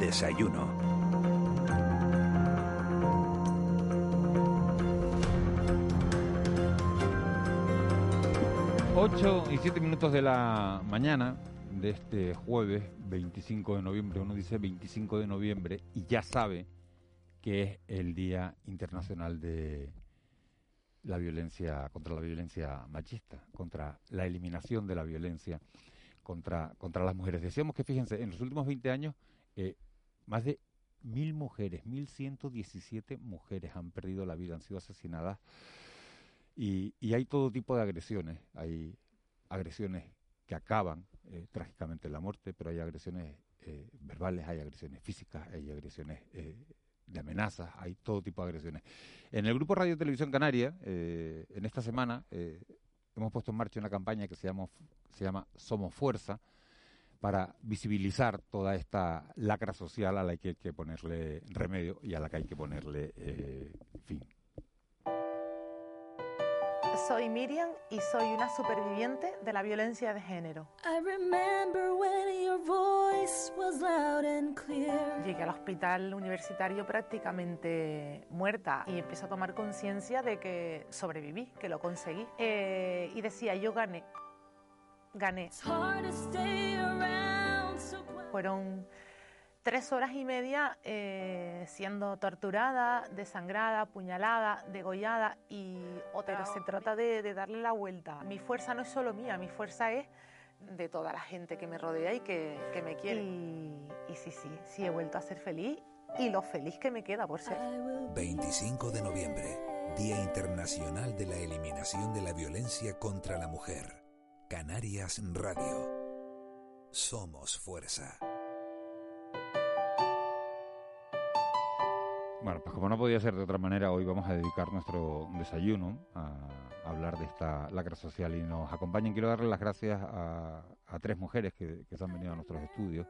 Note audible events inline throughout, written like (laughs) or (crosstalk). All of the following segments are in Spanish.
Desayuno. Ocho y siete minutos de la mañana de este jueves 25 de noviembre. Uno dice 25 de noviembre y ya sabe que es el Día Internacional de la violencia contra la violencia machista, contra la eliminación de la violencia contra, contra las mujeres. Decíamos que, fíjense, en los últimos 20 años, eh, más de mil mujeres, 1.117 mujeres han perdido la vida, han sido asesinadas. Y, y hay todo tipo de agresiones. Hay agresiones que acaban eh, trágicamente en la muerte, pero hay agresiones eh, verbales, hay agresiones físicas, hay agresiones de amenazas, hay todo tipo de agresiones. En el grupo Radio Televisión Canaria, en esta semana, hemos puesto en marcha una campaña que se llama, se llama Somos Fuerza para visibilizar toda esta lacra social a la que hay que ponerle remedio y a la que hay que ponerle eh, fin. Soy Miriam y soy una superviviente de la violencia de género. Llegué al hospital universitario prácticamente muerta y empecé a tomar conciencia de que sobreviví, que lo conseguí. Eh, y decía, yo gané, gané. Fueron tres horas y media eh, siendo torturada, desangrada, apuñalada, degollada y pero se trata de, darle la vuelta. Mi fuerza no es solo mía, mi fuerza es de toda la gente que me rodea y que, me quiere. Y, y, sí, sí, sí he vuelto a ser feliz y lo feliz que me queda por ser. 25 de noviembre, Día Internacional de la Eliminación de la Violencia contra la Mujer. Canarias Radio. Somos fuerza. Bueno, pues como no podía ser de otra manera, hoy vamos a dedicar nuestro desayuno a hablar de esta lacra social y nos acompañan. Quiero darle las gracias a, tres mujeres que, se han venido a nuestros estudios.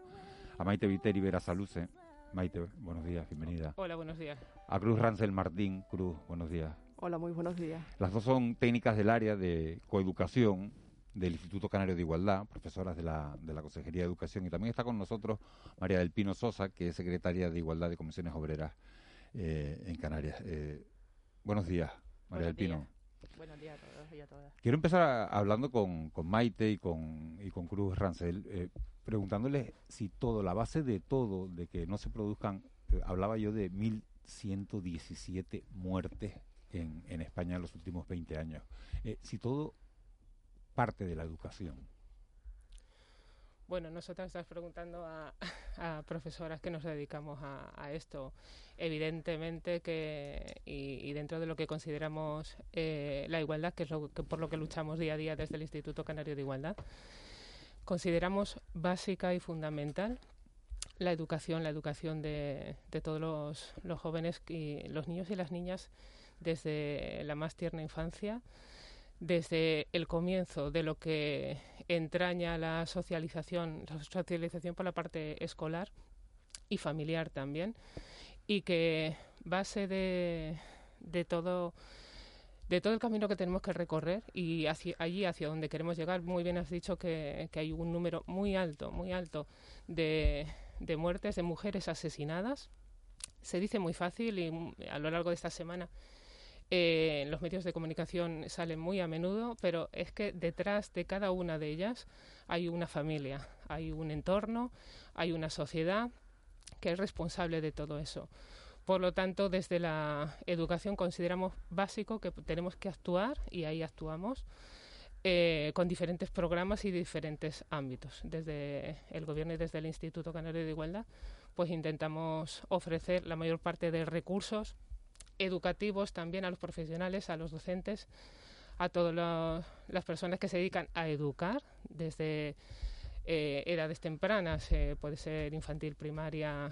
A Maite Viteri Vera Saluce. Maite, buenos días, bienvenida. Hola, buenos días. A Cruz Rancel Martín. Cruz, buenos días. Hola, muy buenos días. Las dos son técnicas del área de coeducación del Instituto Canario de Igualdad, profesoras de la, de la Consejería de Educación. Y también está con nosotros María del Pino Sosa, que es secretaria de Igualdad de Comisiones Obreras eh, en Canarias. Eh, buenos días, María del Pino. Buenos días a todos y a todas. Quiero empezar hablando con, con, Maite y con, y con Cruz Rancel, eh, preguntándoles si todo, la base de todo, de que no se produzcan, hablaba yo de 1.117 muertes en, en España en los últimos 20 años, si todo parte de la educación. Bueno, nosotras estás preguntando a, (laughs) profesoras que nos dedicamos a, esto. Evidentemente que, y, dentro de lo que consideramos eh, la igualdad, que es lo que, por lo que luchamos día a día desde el Instituto Canario de Igualdad, consideramos básica y fundamental la educación, la educación de, todos los, los jóvenes, y los niños y las niñas desde la más tierna infancia desde el comienzo de lo que entraña la socialización, la socialización por la parte escolar y familiar también, y que base de, todo de todo el camino que tenemos que recorrer y allí hacia donde queremos llegar, muy bien has dicho que, hay un número muy alto, muy alto de, de muertes de mujeres asesinadas. Se dice muy fácil y a lo largo de esta semana eh, los medios de comunicación salen muy a menudo, pero es que detrás de cada una de ellas hay una familia, hay un entorno, hay una sociedad que es responsable de todo eso. Por lo tanto, desde la educación consideramos básico que tenemos que actuar y ahí actuamos. Eh, con diferentes programas y diferentes ámbitos. Desde el Gobierno y desde el Instituto Canario de Igualdad, pues intentamos ofrecer la mayor parte de recursos educativos también a los profesionales, a los docentes, a todas las personas que se dedican a educar, desde eh, edades tempranas, puede ser infantil, primaria,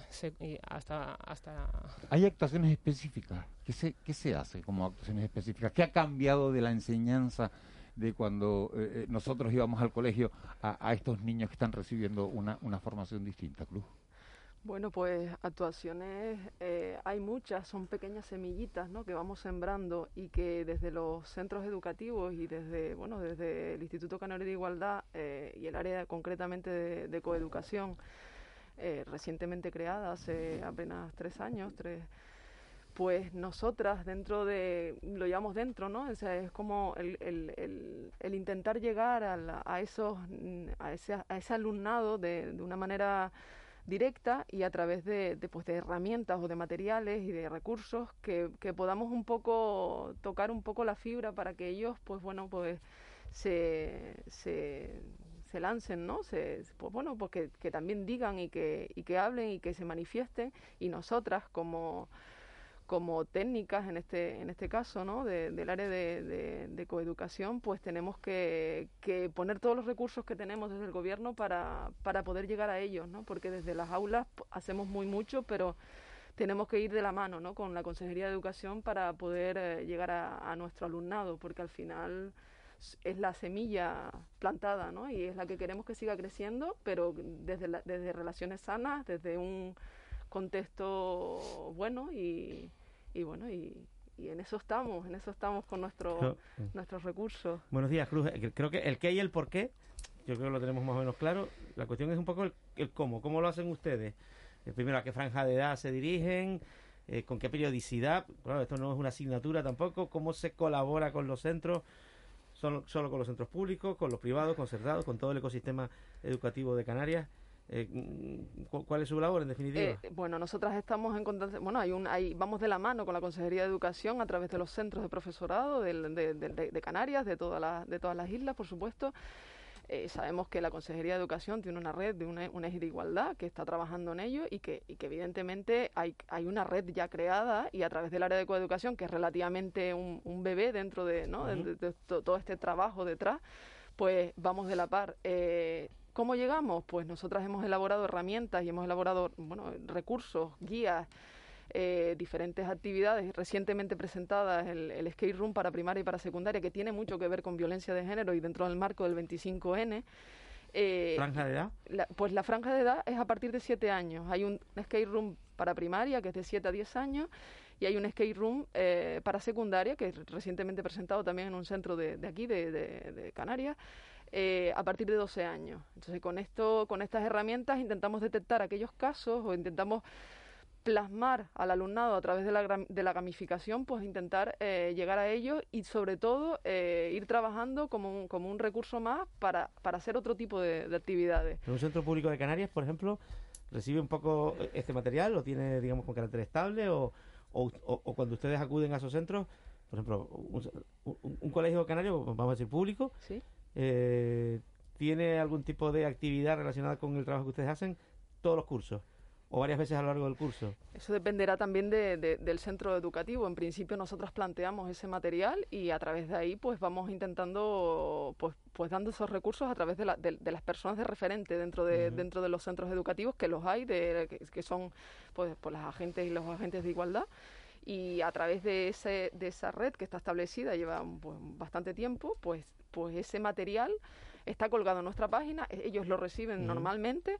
hasta, hasta... ¿Hay actuaciones específicas? ¿Qué se, ¿Qué se hace como actuaciones específicas? ¿Qué ha cambiado de la enseñanza de cuando eh, eh, nosotros íbamos al colegio a, estos niños que están recibiendo una, una formación distinta, Cruz? Bueno, pues actuaciones eh, hay muchas, son pequeñas semillitas ¿no? que vamos sembrando y que desde los centros educativos y desde, bueno, desde el Instituto Canario de Igualdad y el área concretamente de, coeducación, recientemente creada hace apenas tres años, tres, pues nosotras dentro de, lo llevamos dentro, ¿no? O sea, es como el, el, el, intentar llegar a, a esos, a ese, a ese alumnado de, de, una manera directa y a través de, pues, de herramientas o de materiales y de recursos que, que, podamos un poco tocar un poco la fibra para que ellos, pues bueno, pues se, se, se lancen, ¿no? Se, pues bueno, pues que, que también digan y que, y que hablen y que se manifiesten y nosotras como como técnicas en este en este caso no del área de, coeducación pues tenemos que, poner todos los recursos que tenemos desde el gobierno para, para poder llegar a ellos no porque desde las aulas hacemos muy mucho pero tenemos que ir de la mano ¿no? con la consejería de educación para poder eh, llegar a, nuestro alumnado porque al final es la semilla plantada ¿no? y es la que queremos que siga creciendo pero desde desde relaciones sanas desde un contexto bueno y, y bueno, y, y en eso estamos, en eso estamos con nuestro, nuestros recursos. Buenos días, Cruz. Eh, creo que el qué y el por qué, yo creo que lo tenemos más o menos claro. La cuestión es un poco el, cómo, cómo lo hacen ustedes. Eh, primero, a qué franja de edad se dirigen, eh, con qué periodicidad. Claro, esto no es una asignatura tampoco. ¿Cómo se colabora con los centros? Solo, solo con los centros públicos, con los privados, concertados, con todo el ecosistema educativo de Canarias. Eh, ¿Cuál es su labor en definitiva? Eh, bueno, nosotras estamos en contacto, bueno, hay un, hay, vamos de la mano con la Consejería de Educación a través de los centros de profesorado de, de, Canarias, de, todas las, de todas las islas, por supuesto. Eh, sabemos que la Consejería de Educación tiene una red de una, una eje de igualdad que está trabajando en ello y que, y que evidentemente hay, hay una red ya creada y a través del área de coeducación, que es relativamente un, un bebé dentro de, ¿no? de, todo este trabajo detrás, pues vamos de la par. Eh, ¿Cómo llegamos? Pues nosotras hemos elaborado herramientas y hemos elaborado bueno, recursos, guías, eh, diferentes actividades recientemente presentadas, el, el, Skate Room para primaria y para secundaria, que tiene mucho que ver con violencia de género y dentro del marco del 25N. Eh, ¿Franja de edad? pues la franja de edad es a partir de 7 años. Hay un skate room para primaria que es de 7 a 10 años y hay un skate room eh, para secundaria que es recientemente presentado también en un centro de, de aquí, de, de, de Canarias, eh, a partir de 12 años. Entonces, con esto, con estas herramientas intentamos detectar aquellos casos o intentamos plasmar al alumnado a través de la, de la gamificación, pues intentar eh, llegar a ellos y sobre todo eh, ir trabajando como un, como un recurso más para, para hacer otro tipo de, actividades. ¿En un centro público de Canarias, por ejemplo, recibe un poco este material? ¿Lo tiene, digamos, con carácter estable? ¿O, o, cuando ustedes acuden a esos centros, por ejemplo, un, un colegio canario, vamos a decir público, ¿Sí? Eh, ¿tiene algún tipo de actividad relacionada con el trabajo que ustedes hacen? Todos los cursos o varias veces a lo largo del curso? Eso dependerá también de, del centro educativo. En principio nosotros planteamos ese material y a través de ahí pues vamos intentando pues, pues dando esos recursos a través de, la, de, las personas de referente dentro de, dentro de los centros educativos que los hay, de, que, son pues, pues las agentes y los agentes de igualdad y a través de, ese, de esa red que está establecida lleva pues, bastante tiempo, pues pues ese material está colgado en nuestra página, e-, ellos lo reciben normalmente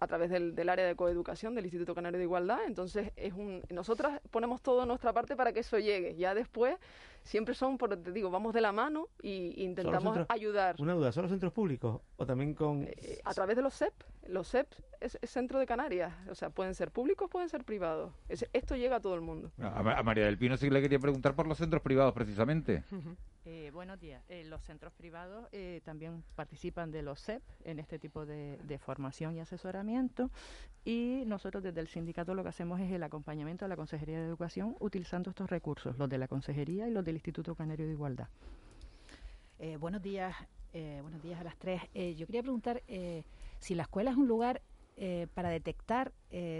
a través del, del, área de coeducación del Instituto Canario de Igualdad. Entonces, es un, nosotras ponemos todo nuestra parte para que eso llegue. Ya después, siempre son, por, te digo, vamos de la mano y intentamos ayudar. Una duda, ¿son los centros públicos o también con...? Eh, a través de los CEP. Los CEP es, Centro de Canarias. O sea, pueden ser públicos, pueden ser privados. esto llega a todo el mundo. A, María del Pino sí le quería preguntar por los centros privados, precisamente. (laughs) Eh, buenos días. Eh, los centros privados eh, también participan de los CEP en este tipo de, formación y asesoramiento y nosotros desde el sindicato lo que hacemos es el acompañamiento a la Consejería de Educación utilizando estos recursos, los de la Consejería y los del Instituto Canario de Igualdad. buenos días, buenos días a las tres. yo quería preguntar si la escuela es un lugar para detectar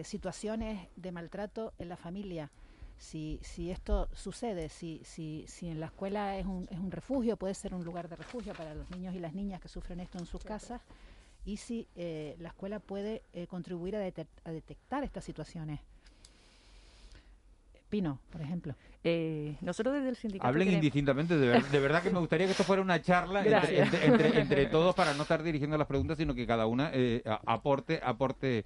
situaciones de maltrato en la familia si, si esto sucede, si, si, si en la escuela es un, es un refugio, puede ser un lugar de refugio para los niños y las niñas que sufren esto en sus casas, y si eh, la escuela puede eh, contribuir a, detectar estas situaciones. Pino, por ejemplo. Eh, nosotros desde el sindicato. Hablen indistintamente, de, verdad que me gustaría que esto fuera una charla entre, todos para no estar dirigiendo las preguntas, sino que cada una aporte, aporte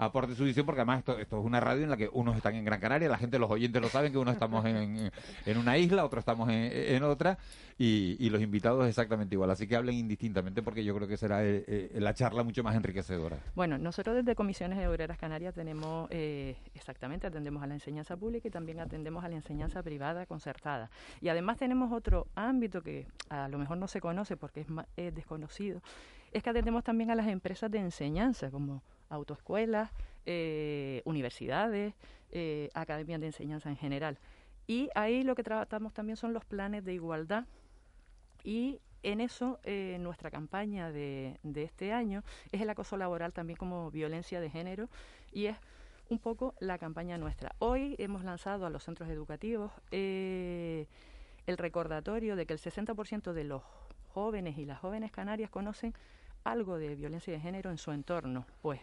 aporte su visión, porque además esto, es una radio en la que unos están en Gran Canaria, la gente, los oyentes lo saben, que unos estamos en, en una isla, otros estamos en, otra, y, los invitados exactamente igual. Así que hablen indistintamente, porque yo creo que será eh, eh, la charla mucho más enriquecedora. Bueno, nosotros desde Comisiones de Canarias tenemos, eh, exactamente, atendemos a la enseñanza pública y también atendemos a la enseñanza privada concertada. Y además tenemos otro ámbito que a lo mejor no se conoce porque es, es desconocido, es que atendemos también a las empresas de enseñanza, como autoescuelas, eh, universidades, eh, academias de enseñanza en general. Y ahí lo que tratamos también son los planes de igualdad y en eso eh, nuestra campaña de, este año es el acoso laboral también como violencia de género y es un poco la campaña nuestra. Hoy hemos lanzado a los centros educativos el recordatorio de que el 60% de los jóvenes y las jóvenes canarias conocen algo de violencia de género en su entorno. Pues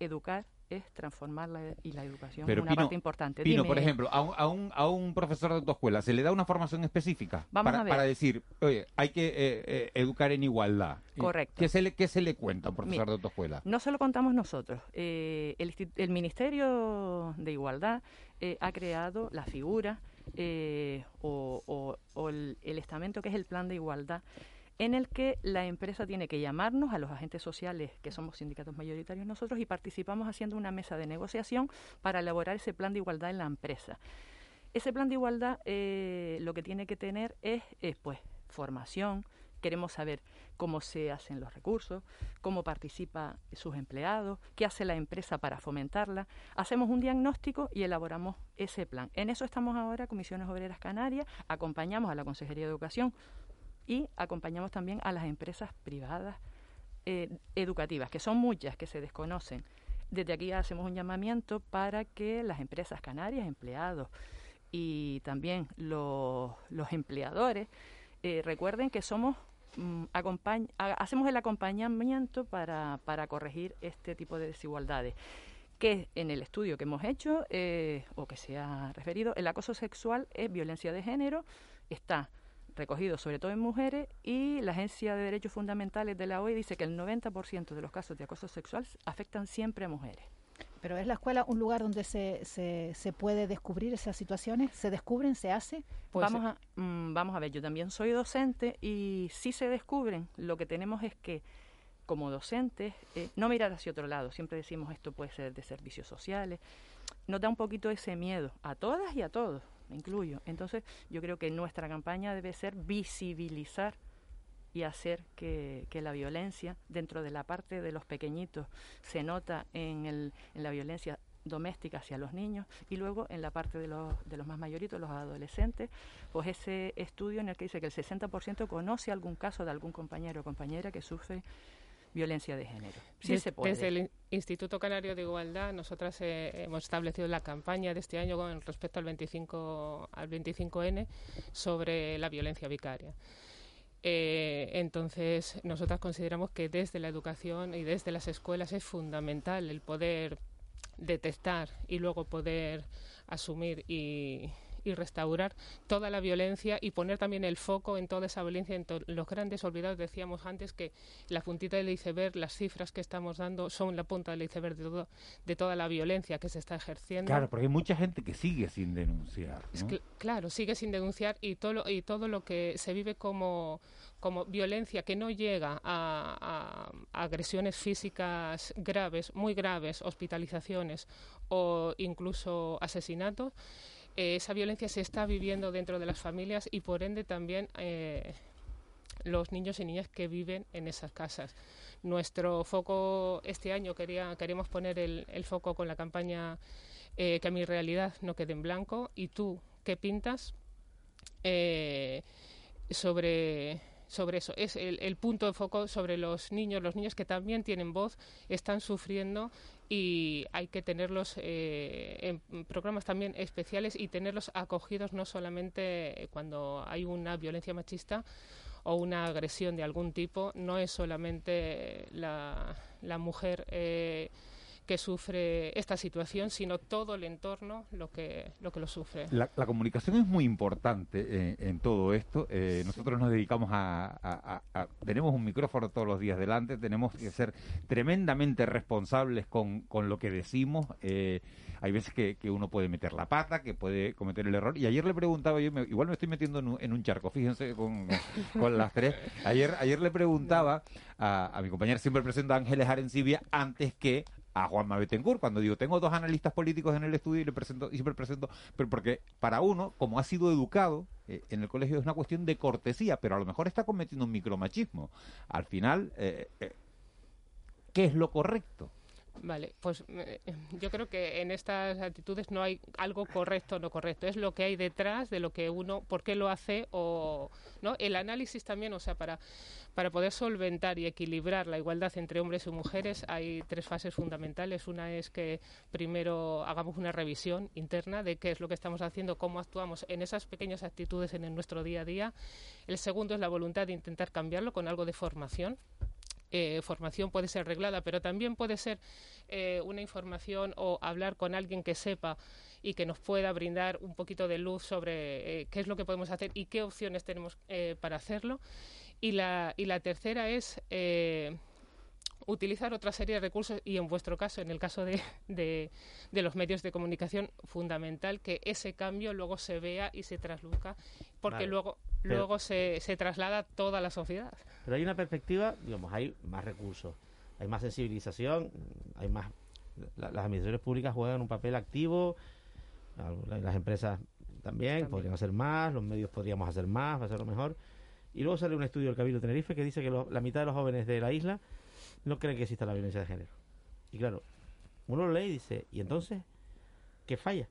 educar es transformarla y la educación es una parte importante. Pino, por ejemplo, a un, a, un, a un profesor de autoescuela, ¿se le da una formación específica para, para decir, oye, hay que eh, eh, educar en igualdad? Correcto. ¿Qué se le, qué se le cuenta a un profesor de autoescuela? No se lo contamos nosotros. Eh, el, el, Ministerio de Igualdad ha creado la figura o, o, el, el estamento que es el Plan de Igualdad en el que la empresa tiene que llamarnos a los agentes sociales, que somos sindicatos mayoritarios nosotros, y participamos haciendo una mesa de negociación para elaborar ese plan de igualdad en la empresa. Ese plan de igualdad eh, lo que tiene que tener es, pues, formación, queremos saber cómo se hacen los recursos, cómo participa sus empleados, qué hace la empresa para fomentarla. Hacemos un diagnóstico y elaboramos ese plan. En eso estamos ahora, Comisiones Obreras Canarias, acompañamos a la Consejería de Educación y acompañamos también a las empresas privadas eh, educativas, que son muchas que se desconocen. Desde aquí hacemos un llamamiento para que las empresas canarias, empleados y también los, empleadores eh, recuerden que somos mm, hacemos el acompañamiento para, para corregir este tipo de desigualdades que en el estudio que hemos hecho eh, o que se ha referido, el acoso sexual es violencia de género, está recogido sobre todo en mujeres y la Agencia de Derechos Fundamentales de la OE dice que el 90% de los casos de acoso sexual afectan siempre a mujeres. Pero es la escuela un lugar donde se, se, se puede descubrir esas situaciones, se descubren, se hace. Pues vamos a mm, vamos a ver, yo también soy docente y si se descubren, lo que tenemos es que como docentes eh, no mirar hacia otro lado. Siempre decimos esto puede ser de servicios sociales. Nos da un poquito ese miedo a todas y a todos incluyo. Entonces, yo creo que nuestra campaña debe ser visibilizar y hacer que, la violencia dentro de la parte de los pequeñitos se nota en, el, la violencia doméstica hacia los niños y luego en la parte de los, de los más mayoritos, los adolescentes, pues ese estudio en el que dice que el 60% conoce algún caso de algún compañero o compañera que sufre violencia de género. Sí se puede. Desde el Instituto Canario de Igualdad, nosotras eh, hemos establecido la campaña de este año con respecto al 25 al 25N sobre la violencia vicaria. Eh, entonces, nosotras consideramos que desde la educación y desde las escuelas es fundamental el poder detectar y luego poder asumir y, y restaurar toda la violencia y poner también el foco en toda esa violencia, en los grandes olvidados. Decíamos antes que la puntita del iceberg, las cifras que estamos dando son la punta del iceberg de, todo, de toda la violencia que se está ejerciendo. Claro, porque hay mucha gente que sigue sin denunciar. claro, sigue sin denunciar y todo lo, y todo lo que se vive como como violencia que no llega a, a, agresiones físicas graves, muy graves, hospitalizaciones o incluso asesinatos, eh, esa violencia se está viviendo dentro de las familias y por ende también eh, los niños y niñas que viven en esas casas. Nuestro foco este año quería, queremos poner el, foco con la campaña eh, que mi realidad no quede en blanco y tú qué pintas sobre sobre eso. Es el, punto de foco sobre los niños, los niños que también tienen voz, están sufriendo y hay que tenerlos eh, en programas también especiales y tenerlos acogidos no solamente cuando hay una violencia machista o una agresión de algún tipo, no es solamente la, mujer eh, que sufre esta situación, sino todo el entorno lo que lo, que lo sufre. La, comunicación es muy importante eh, en todo esto. Eh, nosotros nos dedicamos a, Tenemos un micrófono todos los días delante, tenemos que ser tremendamente responsables con, con lo que decimos. Eh, hay veces que, uno puede meter la pata, que puede cometer el error. Y ayer le preguntaba, yo igual me estoy metiendo en un, charco, fíjense con, con, las tres. Ayer, ayer le preguntaba a, a mi compañera, siempre presenta a Ángeles Arencibia, antes que a Juan Betancourt cuando digo tengo dos analistas políticos en el estudio y le presento y siempre presento pero porque para uno como ha sido educado eh, en el colegio es una cuestión de cortesía pero a lo mejor está cometiendo un micromachismo. Al final eh, eh, qué es lo correcto Vale, pues eh, yo creo que en estas actitudes no hay algo correcto o no correcto, es lo que hay detrás de lo que uno, por qué lo hace o no. El análisis también, o sea, para para poder solventar y equilibrar la igualdad entre hombres y mujeres hay tres fases fundamentales. Una es que primero hagamos una revisión interna de qué es lo que estamos haciendo, cómo actuamos en esas pequeñas actitudes en nuestro día a día. El segundo es la voluntad de intentar cambiarlo con algo de formación eh, formación puede ser reglada, pero también puede ser eh, una información o hablar con alguien que sepa y que nos pueda brindar un poquito de luz sobre eh, qué es lo que podemos hacer y qué opciones tenemos para hacerlo. Y la, y la tercera es utilizar otra serie de recursos y en vuestro caso, en el caso de, de, los medios de comunicación, fundamental que ese cambio luego se vea y se trasluzca, porque luego, luego se, se traslada a toda la sociedad. Pero hay una perspectiva, digamos, hay más recursos, hay más sensibilización, hay más... las administraciones públicas juegan un papel activo, las empresas también, podrían hacer más, los medios podríamos hacer más, va a ser lo mejor. Y luego sale un estudio del Cabildo Tenerife que dice que la mitad de los jóvenes de la isla no creen que exista la violencia de género. Y claro, uno lo lee y dice, ¿y entonces qué falla?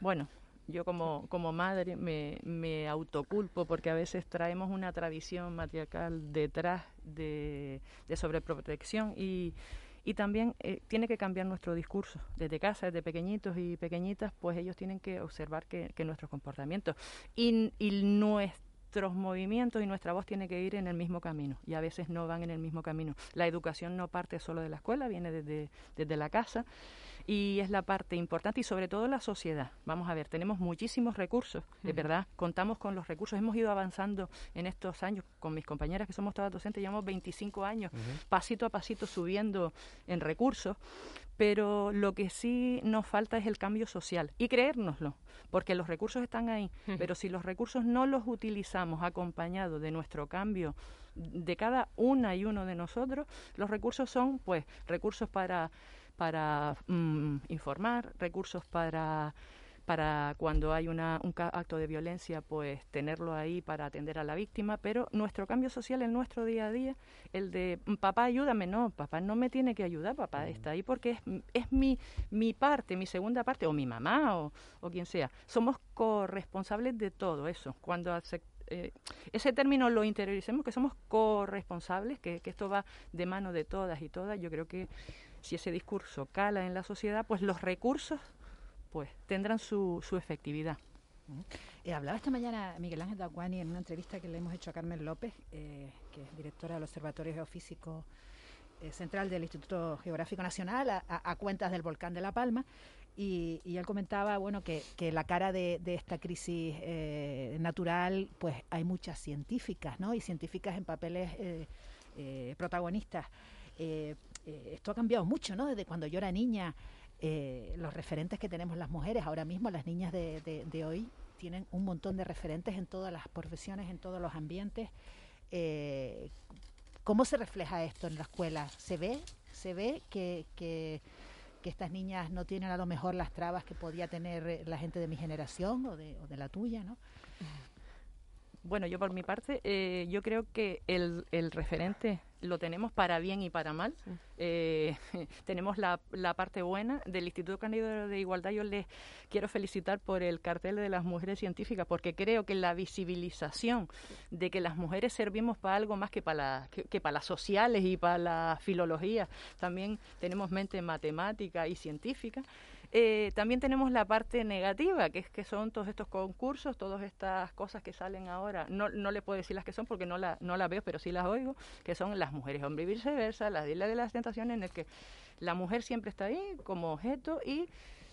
Bueno, yo como, como madre me, me autoculpo porque a veces traemos una tradición matriarcal detrás de, de sobreprotección y, y también eh, tiene que cambiar nuestro discurso. Desde casa, desde pequeñitos y pequeñitas, pues ellos tienen que observar que, nuestros comportamientos y, y nuestros movimientos y nuestra voz tiene que ir en el mismo camino y a veces no van en el mismo camino. La educación no parte solo de la escuela, viene desde, desde la casa y es la parte importante y sobre todo la sociedad. Vamos a ver, tenemos muchísimos recursos, de verdad, contamos con los recursos, hemos ido avanzando en estos años con mis compañeras que somos todas docentes, llevamos 25 años, pasito a pasito subiendo en recursos, pero lo que sí nos falta es el cambio social y creérnoslo, porque los recursos están ahí, pero si los recursos no los utilizamos acompañados de nuestro cambio de cada una y uno de nosotros, los recursos son pues recursos para para mm, informar, recursos para para cuando hay una, un acto de violencia, pues tenerlo ahí para atender a la víctima, pero nuestro cambio social en nuestro día a día, el de mm, papá ayúdame, no, papá no me tiene que ayudar, papá está ahí porque es, es mi, mi parte, mi segunda parte, o mi mamá o, o quien sea. Somos corresponsables de todo eso. Cuando eh, ese término lo interioricemos, que somos corresponsables, que, que esto va de mano de todas y todas, yo creo que si ese discurso cala en la sociedad, pues los recursos pues tendrán su, efectividad. Eh, hablaba esta mañana Miguel Ángel Daguani en una entrevista que le hemos hecho a Carmen López, eh, que es directora del Observatorio Geofísico eh, Central del Instituto Geográfico Nacional, a, cuentas del volcán de La Palma, y, él comentaba bueno que, la cara de, esta crisis natural, pues hay muchas científicas, ¿no? Y científicas en papeles protagonistas. Eh, esto ha cambiado mucho, ¿no? Desde cuando yo era niña, eh, los referentes que tenemos las mujeres, ahora mismo las niñas de, hoy tienen un montón de referentes en todas las profesiones, en todos los ambientes. Eh, ¿Cómo se refleja esto en la escuela? ¿Se ve? ¿Se ve que, que, estas niñas no tienen a lo mejor las trabas que podía tener la gente de mi generación o de, la tuya, ¿no? Bueno, yo por mi parte, eh, yo creo que el, el, referente lo tenemos para bien y para mal. Eh, (laughs) tenemos la, la, parte buena del Instituto Cándido de Igualdad. Yo les quiero felicitar por el cartel de las mujeres científicas, porque creo que la visibilización de que las mujeres servimos para algo más que para, que, para las sociales y para la filología, también tenemos mente matemática y científica. Eh, también tenemos la parte negativa, que es que son todos estos concursos, todas estas cosas que salen ahora. No, no le puedo decir las que son porque no la, no las veo, pero sí las oigo, que son las mujeres hombre y viceversa, la isla de las tentaciones, en el que la mujer siempre está ahí como objeto y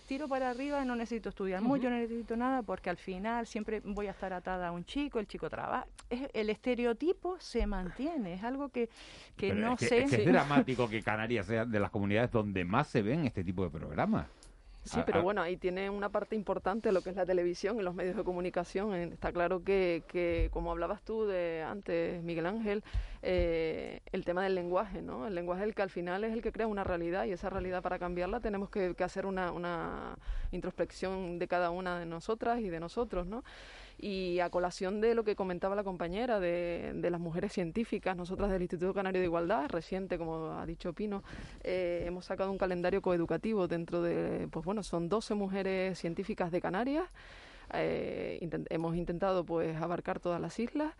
tiro para arriba, no necesito estudiar mucho, no necesito nada, porque al final siempre voy a estar atada a un chico, el chico trabaja. el estereotipo se mantiene, es algo que, que no sé. Es, es dramático que Canarias sea de las comunidades donde más se ven este tipo de programas. Sí, pero bueno, ahí tiene una parte importante lo que es la televisión y los medios de comunicación. Está claro que, que como hablabas tú de antes, Miguel Ángel, eh, el tema del lenguaje, ¿no? El lenguaje es el que al final es el que crea una realidad y esa realidad para cambiarla tenemos que, que hacer una, una introspección de cada una de nosotras y de nosotros, ¿no? Y a colación de lo que comentaba la compañera de, de, las mujeres científicas, nosotras del Instituto Canario de Igualdad, reciente, como ha dicho Pino, eh, hemos sacado un calendario coeducativo dentro de, pues bueno, son 12 mujeres científicas de Canarias. Eh, hemos intentado pues abarcar todas las islas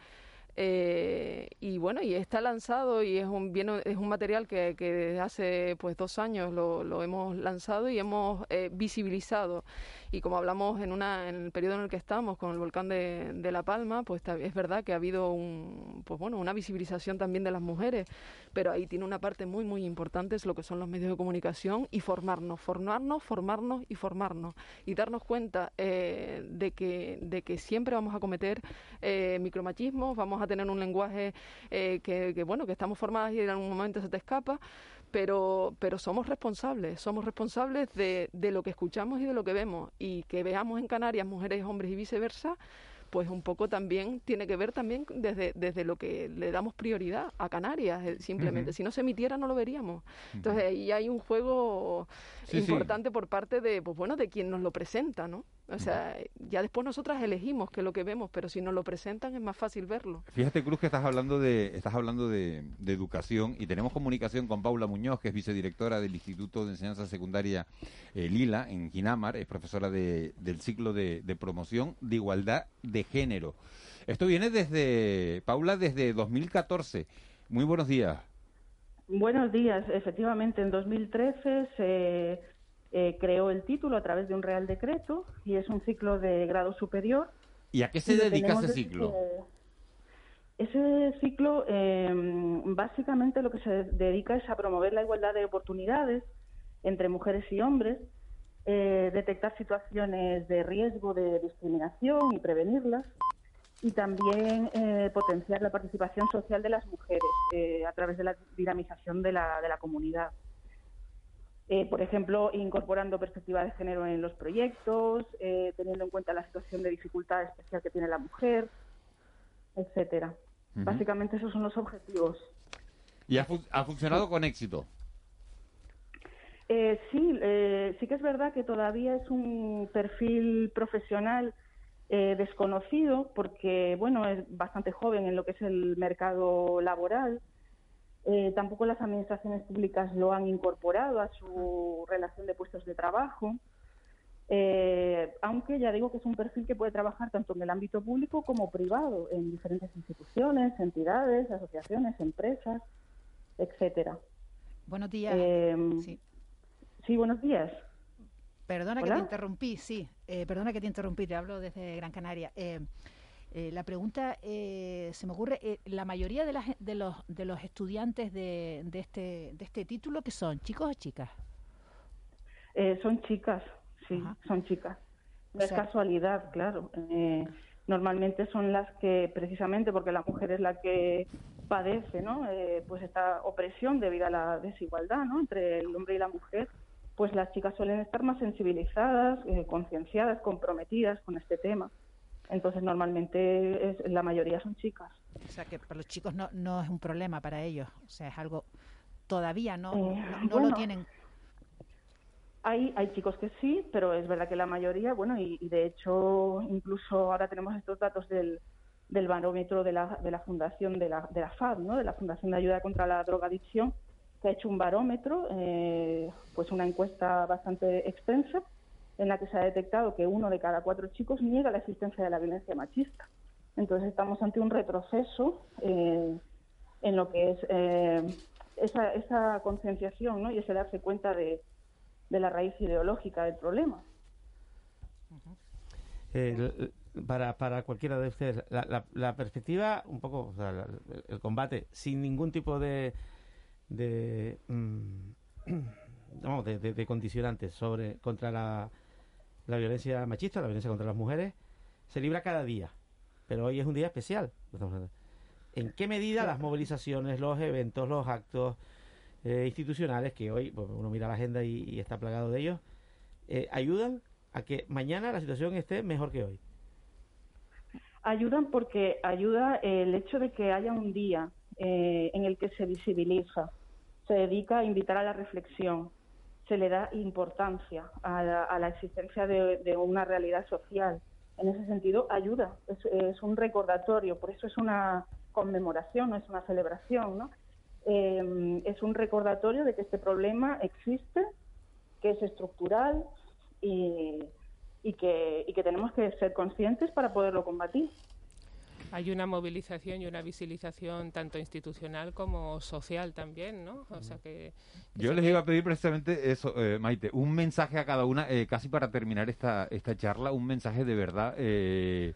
eh, y bueno, y está lanzado y es un, bien, es un material que, desde hace pues dos años lo, hemos lanzado y hemos eh, visibilizado. Y como hablamos en, una, en el periodo en el que estamos con el volcán de, de La Palma, pues es verdad que ha habido un, pues bueno, una visibilización también de las mujeres, pero ahí tiene una parte muy, muy importante, es lo que son los medios de comunicación y formarnos, formarnos, formarnos y formarnos. Y darnos cuenta eh, de, que, de que siempre vamos a cometer micromachismos, vamos a tener un lenguaje eh, que, que, bueno, que estamos formadas y en algún momento se te escapa, pero, pero somos responsables, somos responsables de, de lo que escuchamos y de lo que vemos. Y que veamos en Canarias mujeres, hombres y viceversa, pues un poco también tiene que ver también desde, desde lo que le damos prioridad a Canarias, simplemente. Uh -huh. Si no se emitiera no lo veríamos. Entonces ahí hay un juego sí, importante sí. por parte de, pues bueno, de quien nos lo presenta, ¿no? O sea, ya después nosotras elegimos qué es lo que vemos, pero si nos lo presentan es más fácil verlo. Fíjate, Cruz, que estás hablando de estás hablando de, de educación y tenemos comunicación con Paula Muñoz, que es vicedirectora del Instituto de Enseñanza Secundaria eh, Lila, en Ginamar, es profesora de, del ciclo de, de promoción de igualdad de género. Esto viene desde, Paula, desde 2014. Muy buenos días. Buenos días. Efectivamente, en 2013 se eh, creó el título a través de un Real Decreto y es un ciclo de grado superior. ¿Y a qué se dedica ese ciclo? ese ciclo, eh, básicamente lo que se dedica es a promover la igualdad de oportunidades entre mujeres y hombres, eh, detectar situaciones de riesgo de discriminación y prevenirlas, y también eh, potenciar la participación social de las mujeres eh, a través de la dinamización de la, de la comunidad. Eh, por ejemplo, incorporando perspectiva de género en los proyectos, eh, teniendo en cuenta la situación de dificultad especial que tiene la mujer, etcétera. Uh -huh. Básicamente esos son los objetivos. ¿Y ha funcionado con éxito? Eh, sí, eh, sí que es verdad que todavía es un perfil profesional eh, desconocido porque, bueno, es bastante joven en lo que es el mercado laboral. Eh, tampoco las administraciones públicas lo han incorporado a su relación de puestos de trabajo. Eh, aunque ya digo que es un perfil que puede trabajar tanto en el ámbito público como privado, en diferentes instituciones, entidades, asociaciones, empresas, etcétera. Buenos días. Eh, sí. sí. buenos días. Perdona ¿Hola? que te interrumpí, sí. Eh, perdona que te interrumpí, te hablo desde Gran Canaria. Eh, la pregunta eh, se me ocurre, eh, la mayoría de, la, de, los, de los estudiantes de, de, este, de este título, ¿qué son? ¿Chicos o chicas? Eh, son chicas, sí, Ajá. son chicas. No o sea, es casualidad, claro. Eh, normalmente son las que, precisamente porque la mujer es la que padece, ¿no? Eh, pues esta opresión debido a la desigualdad, ¿no? Entre el hombre y la mujer, pues las chicas suelen estar más sensibilizadas, eh, concienciadas, comprometidas con este tema. Entonces, normalmente es, la mayoría son chicas. O sea, que para los chicos no, no es un problema para ellos. O sea, es algo todavía no, eh, no, no bueno, lo tienen. Hay, hay chicos que sí, pero es verdad que la mayoría, bueno, y, y de hecho, incluso ahora tenemos estos datos del, del barómetro de la, de la Fundación de la, de la FAD, ¿no? de la Fundación de Ayuda contra la Drogadicción, que ha hecho un barómetro, eh, pues una encuesta bastante extensa, en la que se ha detectado que uno de cada cuatro chicos niega la existencia de la violencia machista. Entonces estamos ante un retroceso eh, en lo que es eh, esa, esa concienciación ¿no? y ese darse cuenta de, de la raíz ideológica del problema. Eh, para, para cualquiera de ustedes, la, perspectiva, un poco, el combate, sin ningún tipo de, de, mm, (clears throat) de, de, condicionantes sobre contra la, la violencia machista, la violencia contra las mujeres, se libra cada día. Pero hoy es un día especial. ¿En qué medida las movilizaciones, los eventos, los actos eh, institucionales, que hoy pues, uno mira la agenda y, está plagado de ellos, eh, ayudan a que mañana la situación esté mejor que hoy? Ayudan porque ayuda el hecho de que haya un día eh, en el que se visibiliza, se dedica a invitar a la reflexión, se le da importancia a la, existencia de, una realidad social. En ese sentido, ayuda, es, un recordatorio, por eso es una conmemoración, no es una celebración, ¿no? Eh, es un recordatorio de que este problema existe, que es estructural y, y, que, y que tenemos que ser conscientes para poderlo combatir hay una movilización y una visibilización tanto institucional como social también, ¿no? O sea que... Yo les iba a pedir precisamente eso, eh, Maite, un mensaje a cada una, eh, casi para terminar esta, esta charla, un mensaje de verdad eh,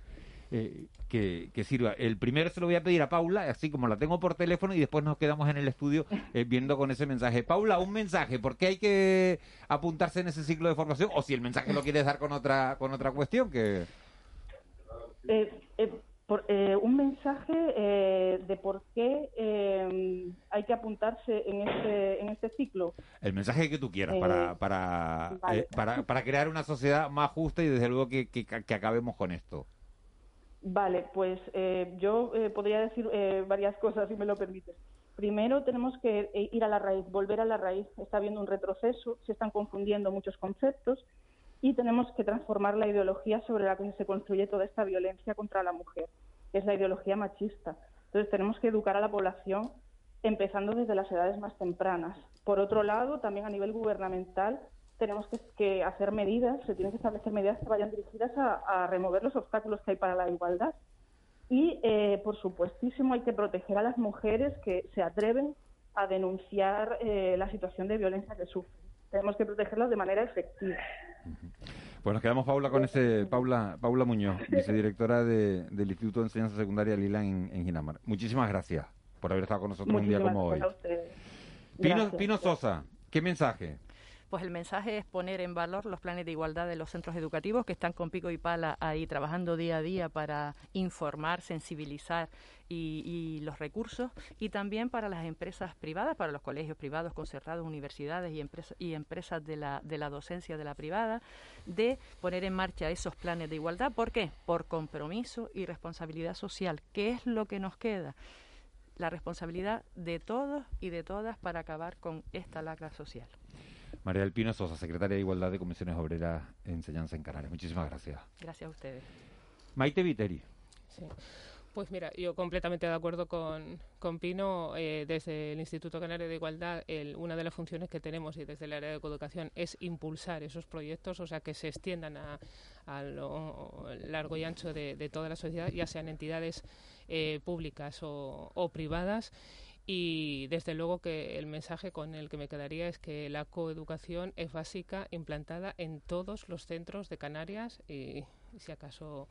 que, que, sirva. El primero se lo voy a pedir a Paula, así como la tengo por teléfono, y después nos quedamos en el estudio viendo con ese mensaje. Paula, un mensaje, ¿por qué hay que apuntarse en ese ciclo de formación? O si el mensaje lo quieres dar con otra, con otra cuestión que... Eh, un mensaje eh, de por qué eh, hay que apuntarse en este, en este ciclo. El mensaje que tú quieras para, para, para, para, crear una sociedad más justa y desde luego que, que, que acabemos con esto. Vale, pues yo podría decir varias cosas, si me lo permites. Primero, tenemos que ir a la raíz, volver a la raíz. Está habiendo un retroceso, se están confundiendo muchos conceptos y tenemos que transformar la ideología sobre la que se construye toda esta violencia contra la mujer, que es la ideología machista. Entonces tenemos que educar a la población empezando desde las edades más tempranas. Por otro lado, también a nivel gubernamental tenemos que, hacer medidas, se tienen que establecer medidas que vayan dirigidas a, remover los obstáculos que hay para la igualdad. Y, eh, por supuestísimo, hay que proteger a las mujeres que se atreven a denunciar eh, la situación de violencia que sufren. Tenemos que protegerlas de manera efectiva. Pues nos quedamos, Paula, con ese Paula Paula Muñoz, vicedirectora de, del Instituto de Enseñanza Secundaria Lila en, en Ginamar. Muchísimas gracias por haber estado con nosotros un día como hoy. Pino, Pino Sosa, ¿qué mensaje? Pues el mensaje es poner en valor los planes de igualdad de los centros educativos que están con pico y pala ahí trabajando día a día para informar, sensibilizar y, los recursos y también para las empresas privadas, para los colegios privados, concertados, universidades y, y empresas de la, de la docencia de la privada, de poner en marcha esos planes de igualdad. ¿Por qué? Por compromiso y responsabilidad social. ¿Qué es lo que nos queda? La responsabilidad de todos y de todas para acabar con esta lacra social. María del Pino Sosa, secretaria de Igualdad de Comisiones Obreras de Enseñanza en Canarias. Muchísimas gracias. Gracias a ustedes. Maite Viteri. Sí. Pues mira, yo completamente de acuerdo con, con Pino. Eh, desde el Instituto Canario de Igualdad, una de las funciones que tenemos y desde el área de coeducación es impulsar esos proyectos, o sea, que se extiendan a, lo largo y ancho de, toda la sociedad, ya sean entidades eh, públicas o, o privadas y desde luego que el mensaje con el que me quedaría es que la coeducación es básica, implantada en todos los centros de Canarias y si acaso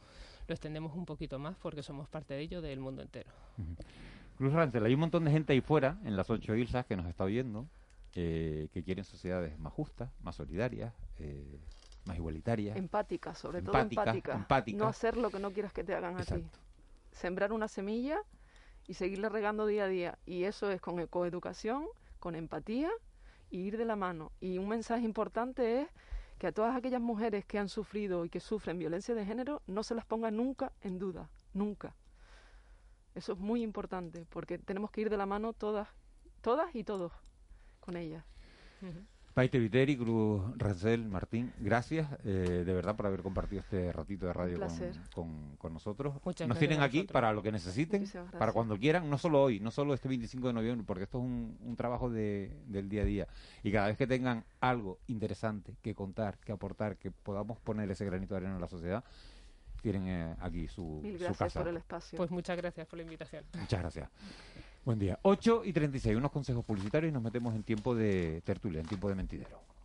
lo extendemos un poquito más porque somos parte de ello del mundo entero. Cruz Rancel, hay un montón de gente ahí fuera, en las ocho islas, que nos está oyendo, eh, que quieren sociedades más justas, más solidarias, eh, más igualitarias. Empáticas, sobre todo empáticas. No hacer lo que no quieras que te hagan a ti. Sembrar una semilla y seguirle regando día a día. Y eso es con coeducación, con empatía y ir de la mano. Y un mensaje importante es que a todas aquellas mujeres que han sufrido y que sufren violencia de género no se las ponga nunca en duda, nunca. Eso es muy importante porque tenemos que ir de la mano todas, todas y todos con ellas. Paite Viteri, Cruz Rancel, Martín, gracias eh, de verdad por haber compartido este ratito de radio con, con, nosotros. Nos tienen aquí para lo que necesiten, para cuando quieran, no solo hoy, no solo este 25 de noviembre, porque esto es un, trabajo de, del día a día. Y cada vez que tengan algo interesante que contar, que aportar, que podamos poner ese granito de arena en la sociedad, tienen eh, aquí su, Mil gracias por el espacio. Pues muchas gracias por la invitación. Muchas gracias. Buen día. 8 y 36, unos consejos publicitarios y nos metemos en tiempo de tertulia, en tiempo de mentidero.